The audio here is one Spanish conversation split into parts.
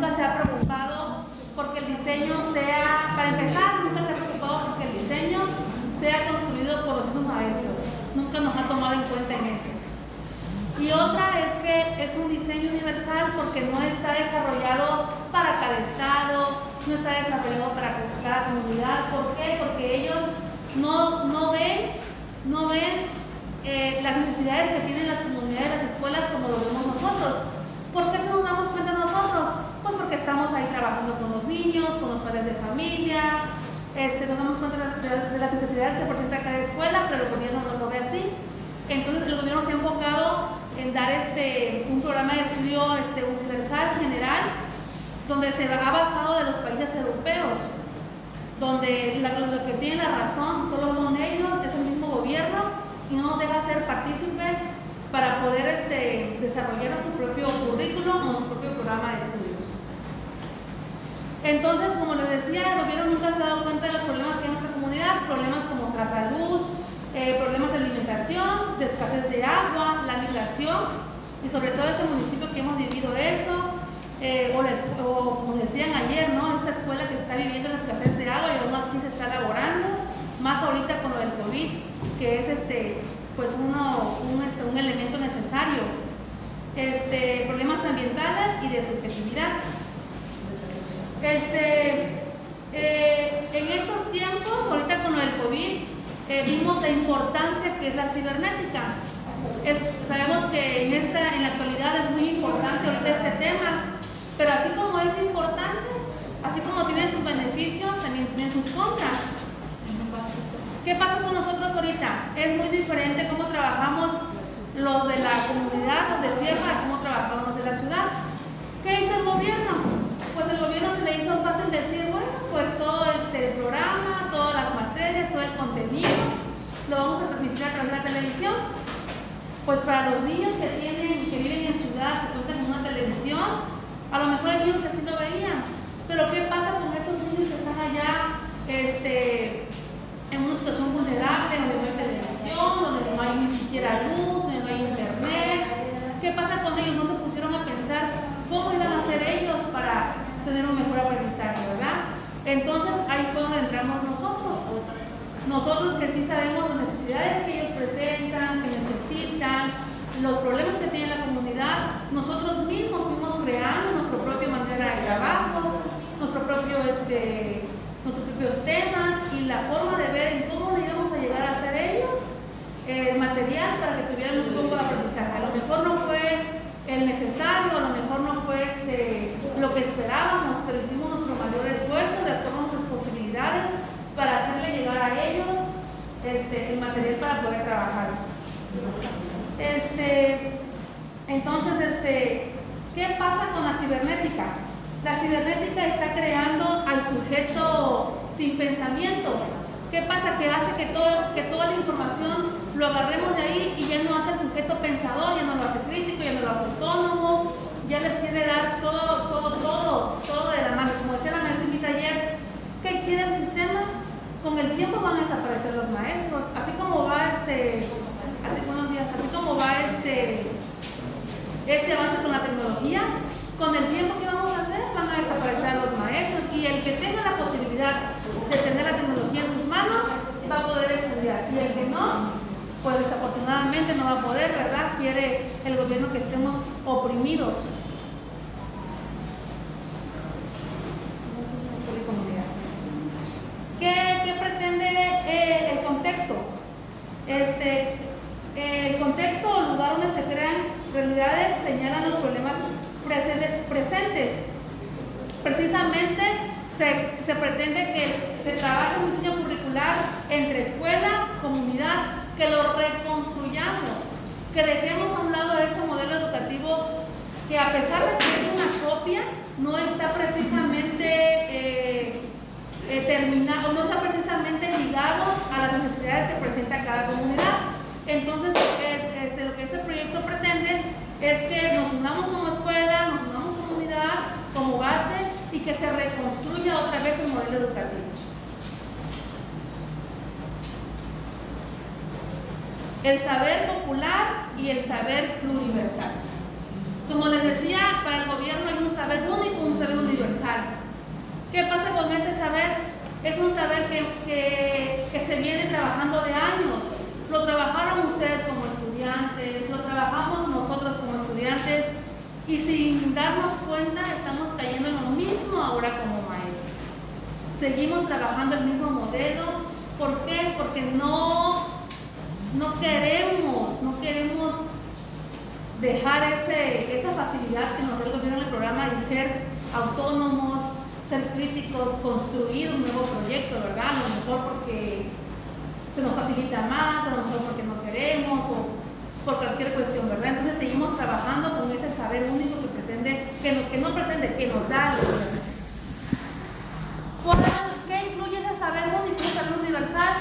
nunca se ha preocupado porque el diseño sea, para empezar, nunca se ha preocupado porque el diseño sea construido por los mismos maestros. Nunca nos ha tomado en cuenta en eso. Y otra es que es un diseño universal porque no está desarrollado para cada estado, no está desarrollado para cada comunidad. ¿Por qué? Porque ellos no, no ven, no ven eh, las necesidades que tienen las comunidades, las escuelas como lo vemos nosotros. ¿Por qué se nos damos cuenta nosotros? Pues porque estamos ahí trabajando con los niños, con los padres de familia, este, nos damos cuenta de, las necesidades que presenta cada escuela, pero el gobierno no lo ve así. Entonces el gobierno se ha enfocado en dar este, un programa de estudio este, universal, general, donde se ha basado de los países europeos, donde la, lo que tiene la razón solo son ellos, es el mismo gobierno, y no nos deja ser partícipe para poder este, desarrollar nuestro propio currículo o nuestro propio programa de estudios. Entonces, como les decía, el gobierno nunca se ha dado cuenta de los problemas que hay en nuestra comunidad, problemas como nuestra salud, eh, problemas de alimentación, de escasez de agua, la migración, y sobre todo este municipio que hemos vivido eso, eh, o, como decían ayer, ¿no? Esta escuela que está viviendo la escasez de agua y aún así se está elaborando, más ahorita con lo del COVID, que es este, pues uno, un, este, un elemento necesario. Este, problemas ambientales y de subjetividad. Este, eh, en estos tiempos, ahorita con del COVID, eh, vimos la importancia que es la cibernética. sabemos que en, esta, en la actualidad es muy importante ahorita este tema, pero así como es importante, así como tiene sus beneficios, también tiene sus contras. ¿Qué pasa con nosotros ahorita? Es muy diferente cómo trabajamos los de la comunidad, los de sierra, cómo trabajamos los de la ciudad. ¿Qué hizo el gobierno? Pues el gobierno se le hizo fácil decir, bueno, pues todo este programa, todas las materias, todo el contenido, lo vamos a transmitir a través de la televisión. Pues para los niños que tienen, que viven en ciudad, que cuentan con una televisión, a lo mejor hay niños que sí lo veían. Pero ¿qué pasa con esos niños que están allá este, en una situación vulnerable, donde no hay televisión, donde no hay ni siquiera luz, donde no hay internet? ¿Qué pasa con ellos? No se pusieron a pensar cómo iban a hacer ellos para tener un mejor aprendizaje, ¿verdad? Entonces ahí fue donde entramos nosotros. Nosotros que sí sabemos las necesidades que ellos presentan, que necesitan, los problemas que tiene la comunidad, nosotros mismos fuimos creando nuestra propia manera de trabajo, nuestro propio, este, nuestros propios temas y la forma de ver en cómo le íbamos a llegar a ser ellos el material para que tuvieran un poco de aprendizaje. A lo mejor no fue el necesario, a lo mejor no fue este, lo que esperábamos, pero hicimos nuestro mayor esfuerzo de acuerdo a nuestras posibilidades para hacerle llegar a ellos este, el material para poder trabajar. Este, entonces, este, ¿qué pasa con la cibernética? La cibernética está creando al sujeto sin pensamiento. ¿Qué pasa? Que hace que, todo, que toda la información lo agarremos de ahí y ya no hace el sujeto pensador, ya no lo hace crítico, ya no lo hace autónomo, ya les quiere dar todo, todo, todo, todo de la mano. Como decía la maestra ayer, ¿qué quiere el sistema? Con el tiempo van a desaparecer los maestros, así como va este, así días, así como va este, este avance con la tecnología, con el tiempo que vamos a hacer van a desaparecer los maestros y el que tenga la posibilidad de tener la tecnología en sus manos va a poder estudiar y el que no pues desafortunadamente no va a poder, ¿verdad? Quiere el gobierno que estemos oprimidos. ¿Qué, pretende eh, el contexto? Este, el contexto o lugar donde se crean realidades señalan los problemas presentes. Precisamente se, pretende que se trabaje un diseño curricular entre escuela, comunidad que lo reconstruyamos, que dejemos a un lado ese modelo educativo que a pesar de que es una copia, no está precisamente eh, eh, terminado, no está precisamente ligado a las necesidades que presenta cada comunidad. Entonces, eh, este, lo que este proyecto pretende es que nos unamos como escuela, nos unamos como comunidad, como base y que se reconstruya otra vez el modelo educativo. el saber popular y el saber pluriversal. Como les decía, para el gobierno hay un saber único, un saber ¿Qué pasa con ese saber? Es un saber que, que, que se viene trabajando de años. Lo trabajaron ustedes como estudiantes, lo trabajamos nosotros como estudiantes y sin darnos cuenta estamos cayendo en lo mismo ahora como. Seguimos trabajando el mismo modelo. ¿Por qué? Porque no, no queremos, no queremos dejar ese, esa facilidad que nos da el gobierno en el programa y ser autónomos, ser críticos, construir un nuevo proyecto, ¿verdad? A lo mejor porque se nos facilita más, a lo mejor porque no queremos o por cualquier cuestión, ¿verdad? Entonces seguimos trabajando con ese saber único que pretende, que no, que no pretende, que nos da ¿Qué incluye ese saber único, ese saber universal?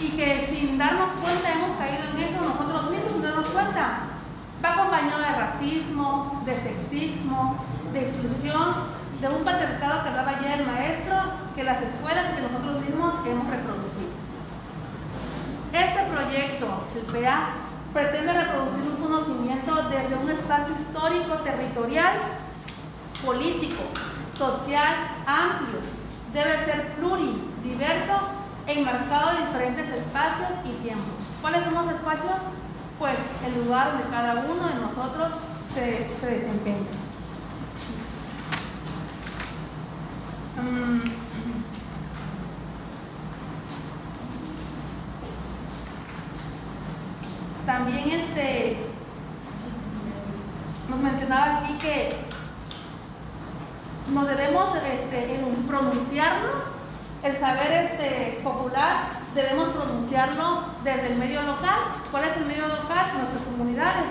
Y que sin darnos cuenta hemos caído en eso nosotros mismos sin darnos cuenta. Va acompañado de racismo, de sexismo, de inclusión, de un patriarcado que hablaba ayer el maestro, que las escuelas que nosotros mismos hemos reproducido. Este proyecto, el PA, pretende reproducir un conocimiento desde un espacio histórico, territorial, político, social, amplio. Debe ser pluridiverso e enmarcado en diferentes espacios y tiempos. ¿Cuáles son los espacios? Pues el lugar donde cada uno de nosotros se, se desempeña. Mm. También este nos mencionaba aquí que nos debemos este, pronunciarnos, el saber este, popular, debemos pronunciarlo desde el medio local. ¿Cuál es el medio local? Nuestras comunidades.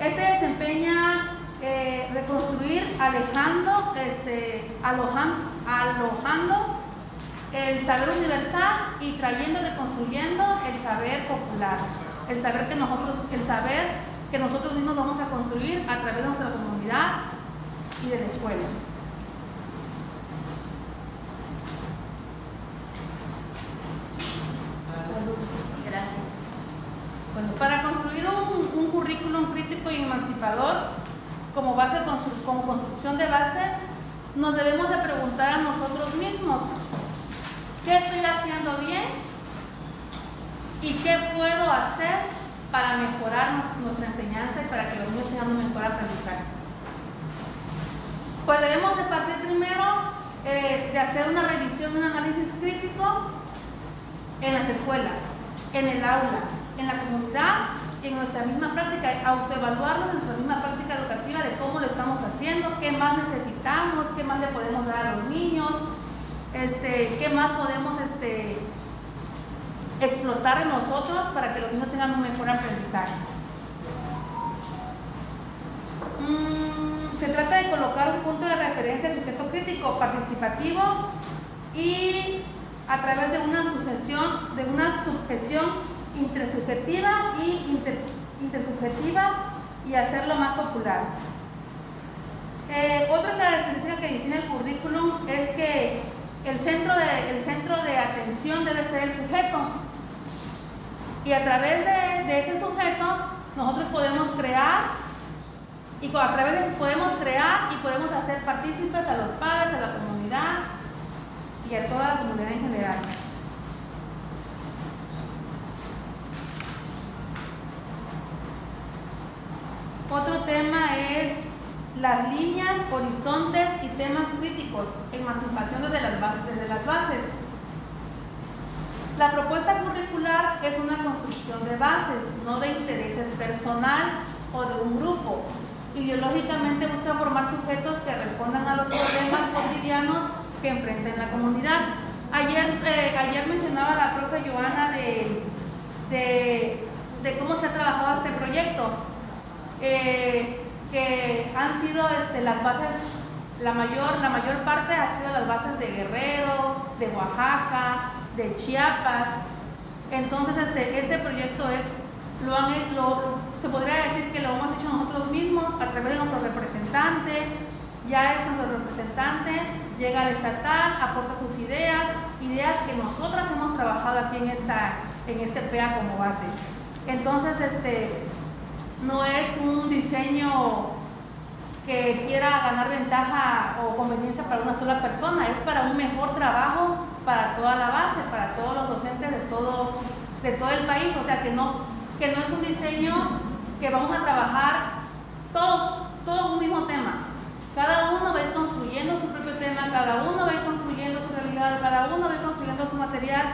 Este desempeña eh, reconstruir, alejando, este, alojando, alojando el saber universal y trayendo, reconstruyendo el saber popular, el saber que nosotros, el saber que nosotros mismos vamos a construir a través de nuestra comunidad y de la escuela. Gracias. Para construir un, un currículum crítico y emancipador, como base, como construcción de base, nos debemos de preguntar a nosotros mismos, ¿qué estoy haciendo bien? ¿Y qué puedo hacer para mejorar nuestra enseñanza y para que los niños tengan un mejor aprendizaje? Pues debemos de partir primero eh, de hacer una revisión, un análisis crítico en las escuelas, en el aula, en la comunidad en nuestra misma práctica, autoevaluarnos en nuestra misma práctica educativa de cómo lo estamos haciendo, qué más necesitamos, qué más le podemos dar a los niños, este, qué más podemos este, explotar en nosotros para que los niños tengan un mejor aprendizaje. Mm, se trata de colocar un punto de referencia sujeto crítico participativo y a través de una sujeción, de una sujeción intersubjetiva y intersubjetiva y hacerlo más popular. Eh, otra característica que define el currículum es que el centro, de, el centro de atención debe ser el sujeto. Y a través de, de ese sujeto nosotros podemos crear y a través de eso podemos crear y podemos hacer partícipes a los padres, a la comunidad y a toda la comunidad en general. Otro tema es las líneas, horizontes y temas críticos, emancipación desde las, bases, desde las bases. La propuesta curricular es una construcción de bases, no de intereses personal o de un grupo. Ideológicamente busca formar sujetos que respondan a los problemas cotidianos que enfrenta la comunidad. Ayer, eh, ayer mencionaba la profe Joana de, de, de cómo se ha trabajado este proyecto. Eh, que han sido este, las bases, la mayor, la mayor parte ha sido las bases de Guerrero, de Oaxaca, de Chiapas. Entonces este, este proyecto es, lo han, se podría decir que lo hemos hecho nosotros mismos a través de nuestro representante, ya es nuestro representante, llega al estatal, aporta sus ideas, ideas que nosotras hemos trabajado aquí en, esta, en este PEA como base. Entonces, este, no es un diseño que quiera ganar ventaja o conveniencia para una sola persona, es para un mejor trabajo para toda la base, para todos los docentes de todo, de todo el país, o sea que no, que no es un diseño que vamos a trabajar todos, todos un mismo tema. Cada uno va a ir construyendo su propio tema, cada uno va a ir construyendo su realidad, cada uno va a ir construyendo su material.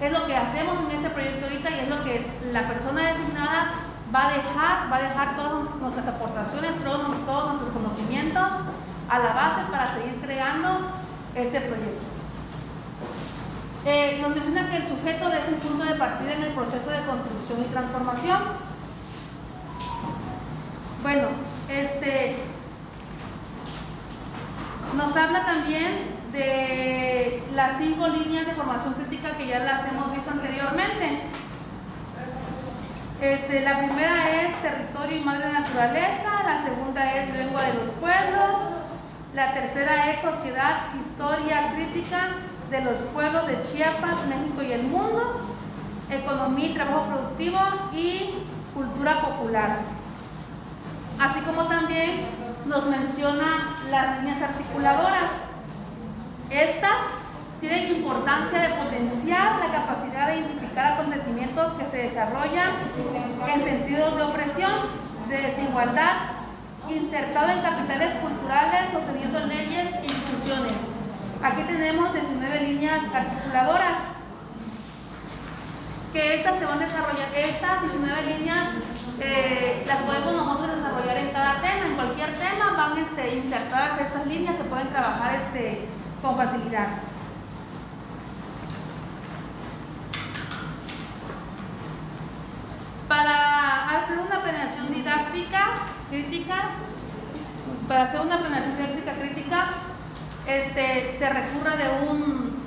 Es lo que hacemos en este proyecto ahorita y es lo que la persona designada va a dejar, va a dejar todas nuestras aportaciones, todos, nuestros conocimientos a la base para seguir creando este proyecto. Eh, nos menciona que el sujeto es un punto de partida en el proceso de construcción y transformación. Bueno, este, nos habla también de las cinco líneas de formación crítica que ya las hemos visto anteriormente. Este, la primera es territorio y madre naturaleza, la segunda es lengua de los pueblos, la tercera es sociedad, historia crítica de los pueblos de Chiapas, México y el mundo, economía y trabajo productivo y cultura popular. Así como también nos menciona las líneas articuladoras. Estas tienen importancia de potenciar la capacidad de identificar acontecimientos que se desarrollan en sentidos de opresión, de desigualdad, insertado en capitales culturales, sosteniendo leyes e instituciones. Aquí tenemos 19 líneas articuladoras, que estas se van a desarrollar, estas 19 líneas eh, las podemos nosotros desarrollar en cada tema, en cualquier tema van este, insertadas estas líneas, se pueden trabajar este, con facilidad. Para hacer una planeación didáctica, crítica, para hacer una planeación didáctica crítica, este, se recurre de un,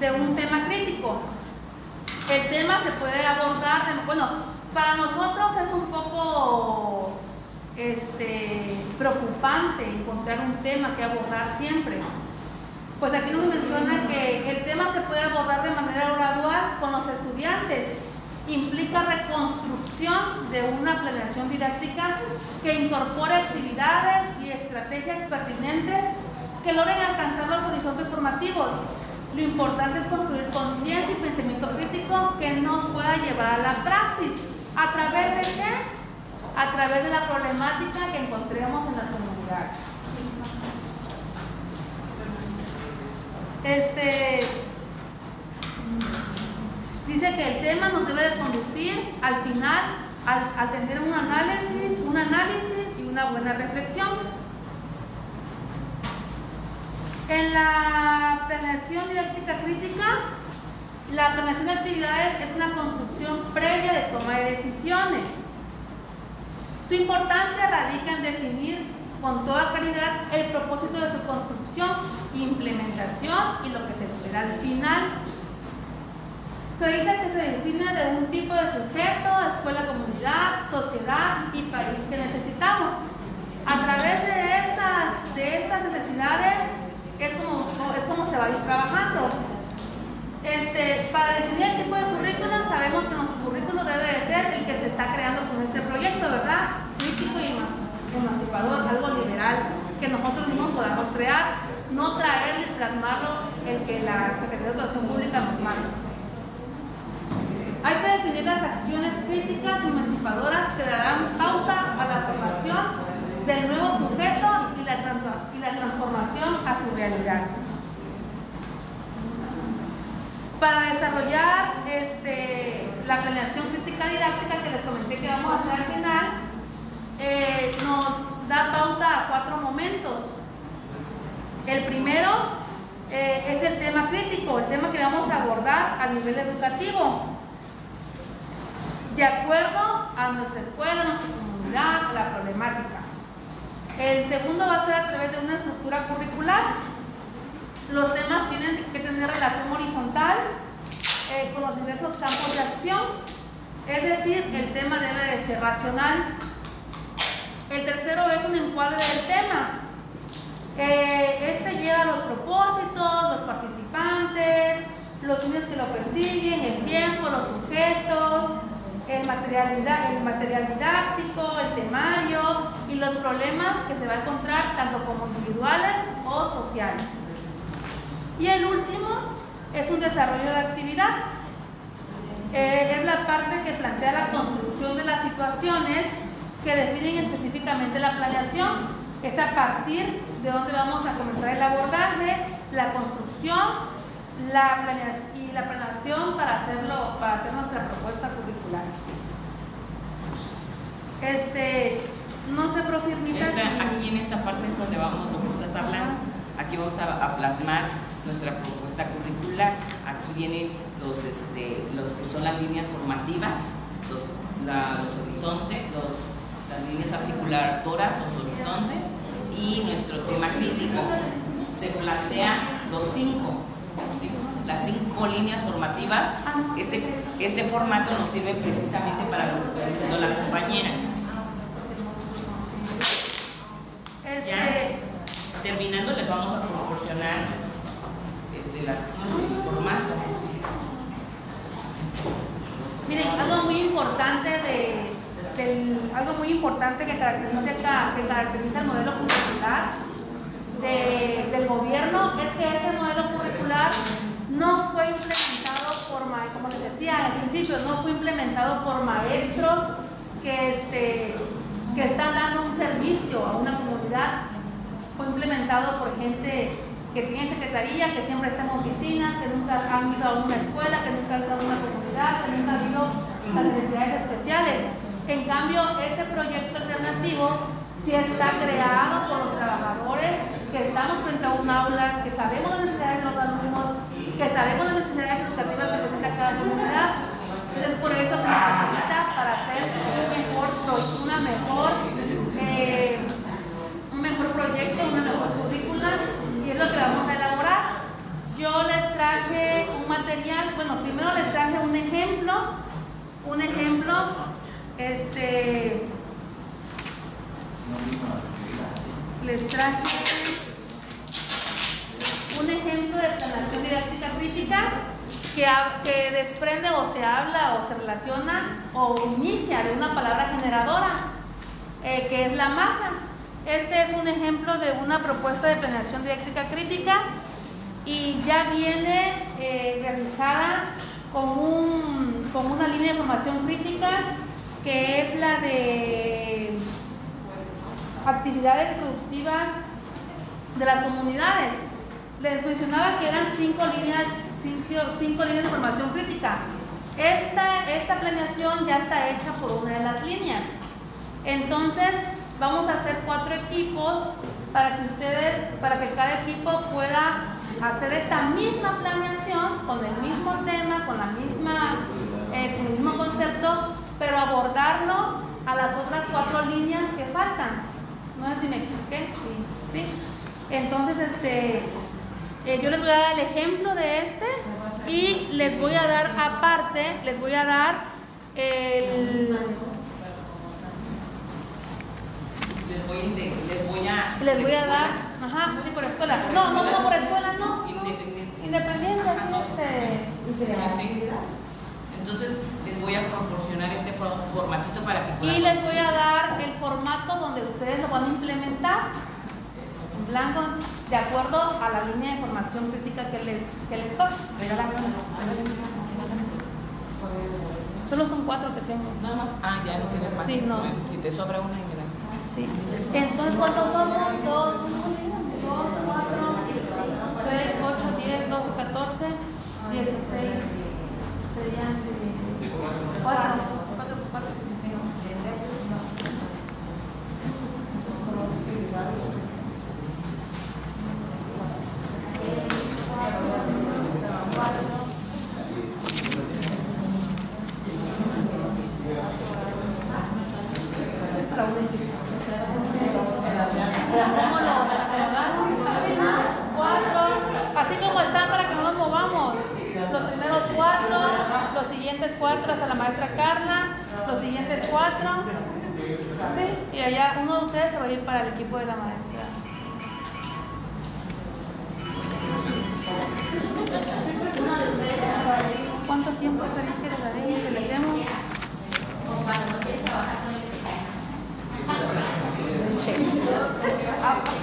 de un tema crítico. El tema se puede abordar, bueno, para nosotros es un poco este, preocupante encontrar un tema que abordar siempre. Pues aquí nos menciona que el tema se puede abordar de manera gradual con los estudiantes implica reconstrucción de una planeación didáctica que incorpore actividades y estrategias pertinentes que logren alcanzar los horizontes formativos. Lo importante es construir conciencia y pensamiento crítico que nos pueda llevar a la praxis. ¿A través de qué? A través de la problemática que encontremos en las comunidades. Este, Dice que el tema nos debe de conducir al final a, tener un análisis, un análisis y una buena reflexión. En la planeación didáctica crítica, la planeación de actividades es una construcción previa de toma de decisiones. Su importancia radica en definir con toda claridad el propósito de su construcción, implementación y lo que se espera al final. Se dice que se define de un tipo de sujeto, escuela, comunidad, sociedad y país que necesitamos. A través de esas, de esas necesidades es como, es como se va a ir trabajando. Este, para definir el tipo de currículum, sabemos que nuestro currículum debe de ser el que se está creando con este proyecto, ¿verdad? Crítico y emancipador, algo liberal, que nosotros mismos podamos crear, no traer y plasmarlo el que la Secretaría de Educación Pública nos manda. Definir las acciones críticas emancipadoras que darán pauta a la formación del nuevo sujeto y la, transformación a su realidad. Para desarrollar este, la planeación crítica didáctica que les comenté que vamos a hacer al final, eh, nos da pauta a cuatro momentos. El primero eh, es el tema crítico, el tema que vamos a abordar a nivel educativo de acuerdo a nuestra escuela, a nuestra comunidad, la problemática. El segundo va a ser a través de una estructura curricular. Los temas tienen que tener relación horizontal eh, con los diversos campos de acción. Es decir, el tema debe de ser racional. El tercero es un encuadre del tema. Eh, este lleva los propósitos, los participantes, los fines que lo persiguen, el tiempo, los sujetos, el material, el material didáctico, el temario y los problemas que se va a encontrar tanto como individuales o sociales. Y el último es un desarrollo de actividad. Eh, es la parte que plantea la construcción de las situaciones que definen específicamente la planeación. Es a partir de donde vamos a comenzar el abordaje, la construcción la planeación para hacerlo, para hacer nuestra propuesta curricular. Este, no sé, profe Aquí en esta parte es donde vamos. Aquí vamos a, plasmar nuestra propuesta curricular. Aquí vienen los, este, los que son las líneas formativas, los, los horizontes, los, las líneas articuladoras, los horizontes y nuestro tema crítico. Se plantea los cinco las cinco líneas formativas, este, este formato nos sirve precisamente para lo que está diciendo la compañera. Ya, terminando les vamos a proporcionar este, el formato. Miren, algo muy importante de, algo muy importante que caracteriza, que caracteriza el modelo curricular del gobierno es que ese modelo curricular no fue implementado por, como les decía al principio, no fue implementado por maestros que, este, que están dando un servicio a una comunidad, fue implementado por gente que tiene secretaría, que siempre está en oficinas, que nunca han ido a una escuela, que nunca han ido a una comunidad, que nunca han ido a necesidades especiales. En cambio, ese proyecto alternativo sí está creado por los trabajadores, que estamos frente a un aula, que sabemos las necesidades de los alumnos, que sabemos las necesidades educativas que presenta cada comunidad. Entonces, por eso que nos facilita para hacer un mejor, una mejor, eh, un mejor proyecto, una mejor currícula, y es lo que vamos a elaborar. Yo les traje un material, bueno, primero les traje un ejemplo, un ejemplo, este, les traje un ejemplo de planación didáctica crítica que, que desprende o se habla o se relaciona o inicia de una palabra generadora, eh, que es la masa. Este es un ejemplo de una propuesta de planeación didáctica crítica y ya viene eh, realizada con, un, con una línea de formación crítica que es la de actividades productivas de las comunidades. Les mencionaba que eran cinco líneas, cinco, líneas de formación crítica. Esta, esta planeación ya está hecha por una de las líneas. Entonces, vamos a hacer cuatro equipos para que ustedes, para que cada equipo pueda hacer esta misma planeación con el mismo tema, con la misma, eh, con el mismo concepto, pero abordarlo a las otras cuatro líneas que faltan. No sé si me expliqué. Sí. Entonces, este, eh, yo les voy a dar el ejemplo de este y les voy a dar aparte, les voy a dar el... Les voy, les voy a... Les voy a dar... Ajá, sí, por escuela. No, no, no, por escuela, no. Independiente. Independiente, sí, este... Entonces les voy a proporcionar este formatito para que puedan... Y les voy a dar el formato donde ustedes lo van a implementar en blanco de acuerdo a la línea de formación crítica que les, que les doy. Solo son cuatro que tengo. Nada más. Ah, ya no tienes más. Sí, no. Si te sobra una, mira. Sí. Entonces, ¿cuántos somos? Dos, dos, cuatro, seis, ocho, diez, doce, catorce, dieciséis serían cuatro, cuatro, cuatro. Así Obrigada.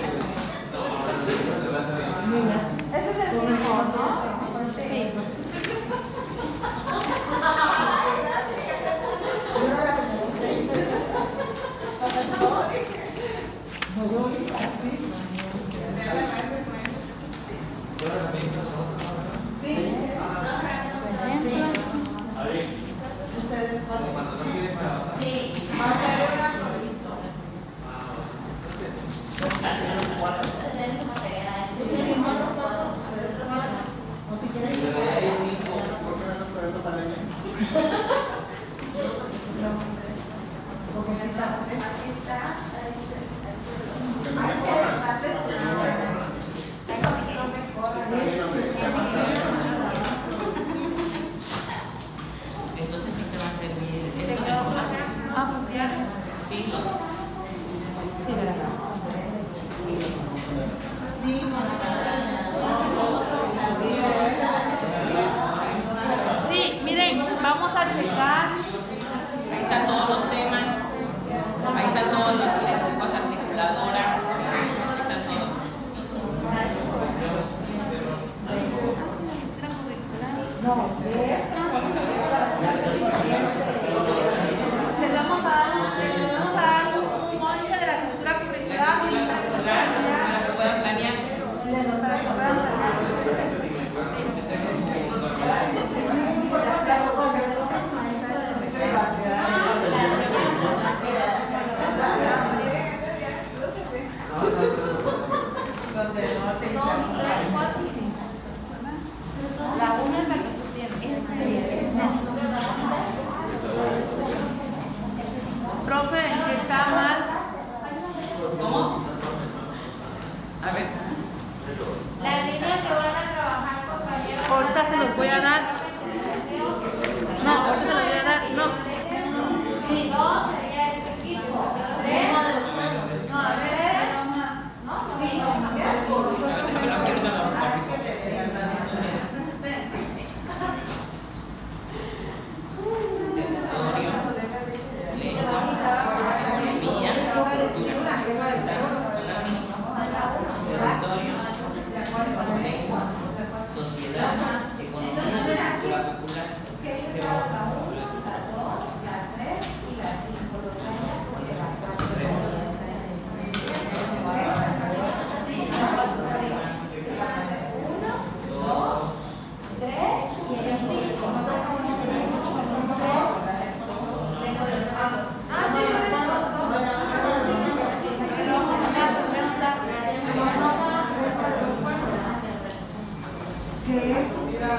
que es la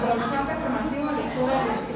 de todas